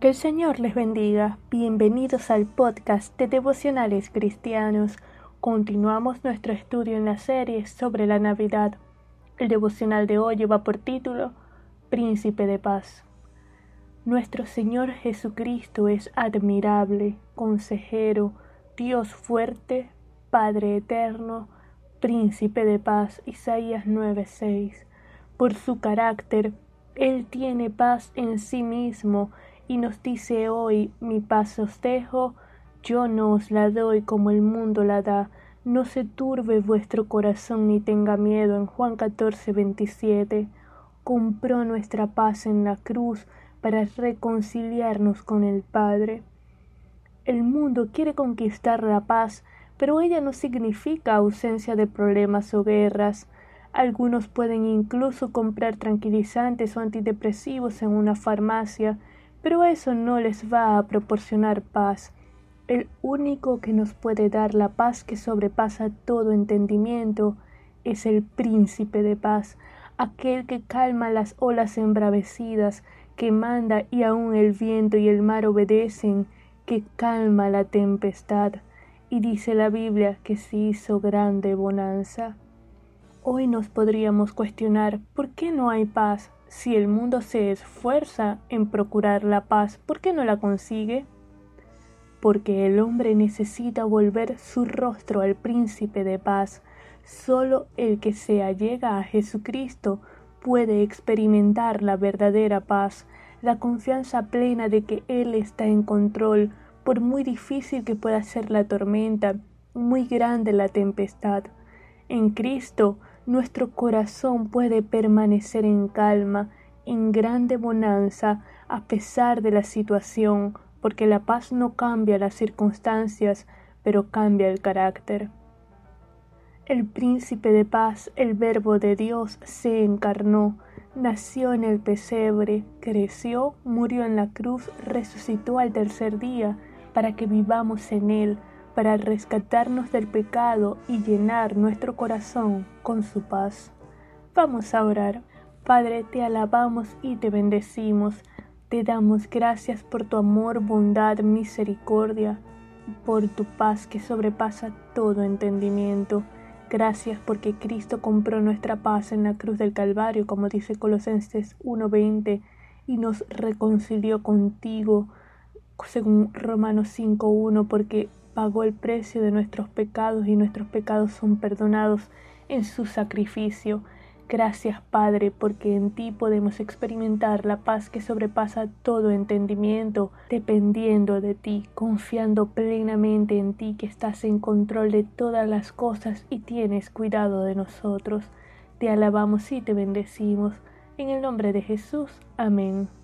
Que el Señor les bendiga. Bienvenidos al podcast de Devocionales Cristianos. Continuamos nuestro estudio en la serie sobre la Navidad. El devocional de hoy lleva por título Príncipe de Paz. Nuestro Señor Jesucristo es admirable, consejero, Dios fuerte, Padre eterno, Príncipe de paz. Isaías 9:6. Por su carácter, Él tiene paz en sí mismo y nos dice hoy, mi paz os dejo, yo no os la doy como el mundo la da. No se turbe vuestro corazón ni tenga miedo. En Juan 14, 27, compró nuestra paz en la cruz para reconciliarnos con el Padre. El mundo quiere conquistar la paz, pero ella no significa ausencia de problemas o guerras. Algunos pueden incluso comprar tranquilizantes o antidepresivos en una farmacia, pero eso no les va a proporcionar paz. El único que nos puede dar la paz que sobrepasa todo entendimiento es el príncipe de paz, aquel que calma las olas embravecidas, que manda y aun el viento y el mar obedecen, que calma la tempestad. Y dice la Biblia que se hizo grande bonanza. Hoy nos podríamos cuestionar por qué no hay paz si el mundo se esfuerza en procurar la paz, ¿por qué no la consigue? Porque el hombre necesita volver su rostro al príncipe de paz. Solo el que se allega a Jesucristo puede experimentar la verdadera paz, la confianza plena de que Él está en control, por muy difícil que pueda ser la tormenta, muy grande la tempestad. En Cristo nuestro corazón puede permanecer en calma, en grande bonanza, a pesar de la situación, porque la paz no cambia las circunstancias, pero cambia el carácter. El príncipe de paz, el verbo de Dios, se encarnó, nació en el pesebre, creció, murió en la cruz, resucitó al tercer día, para que vivamos en él, para rescatarnos del pecado y llenar nuestro corazón con su paz. Vamos a orar. Padre, te alabamos y te bendecimos. Te damos gracias por tu amor, bondad, misericordia, por tu paz que sobrepasa todo entendimiento. Gracias porque Cristo compró nuestra paz en la cruz del Calvario, como dice Colosenses 1:20, y nos reconcilió contigo, según Romanos 5:1, porque pagó el precio de nuestros pecados y nuestros pecados son perdonados en su sacrificio. Gracias Padre, porque en ti podemos experimentar la paz que sobrepasa todo entendimiento, dependiendo de ti, confiando plenamente en ti que estás en control de todas las cosas y tienes cuidado de nosotros. Te alabamos y te bendecimos. En el nombre de Jesús. Amén.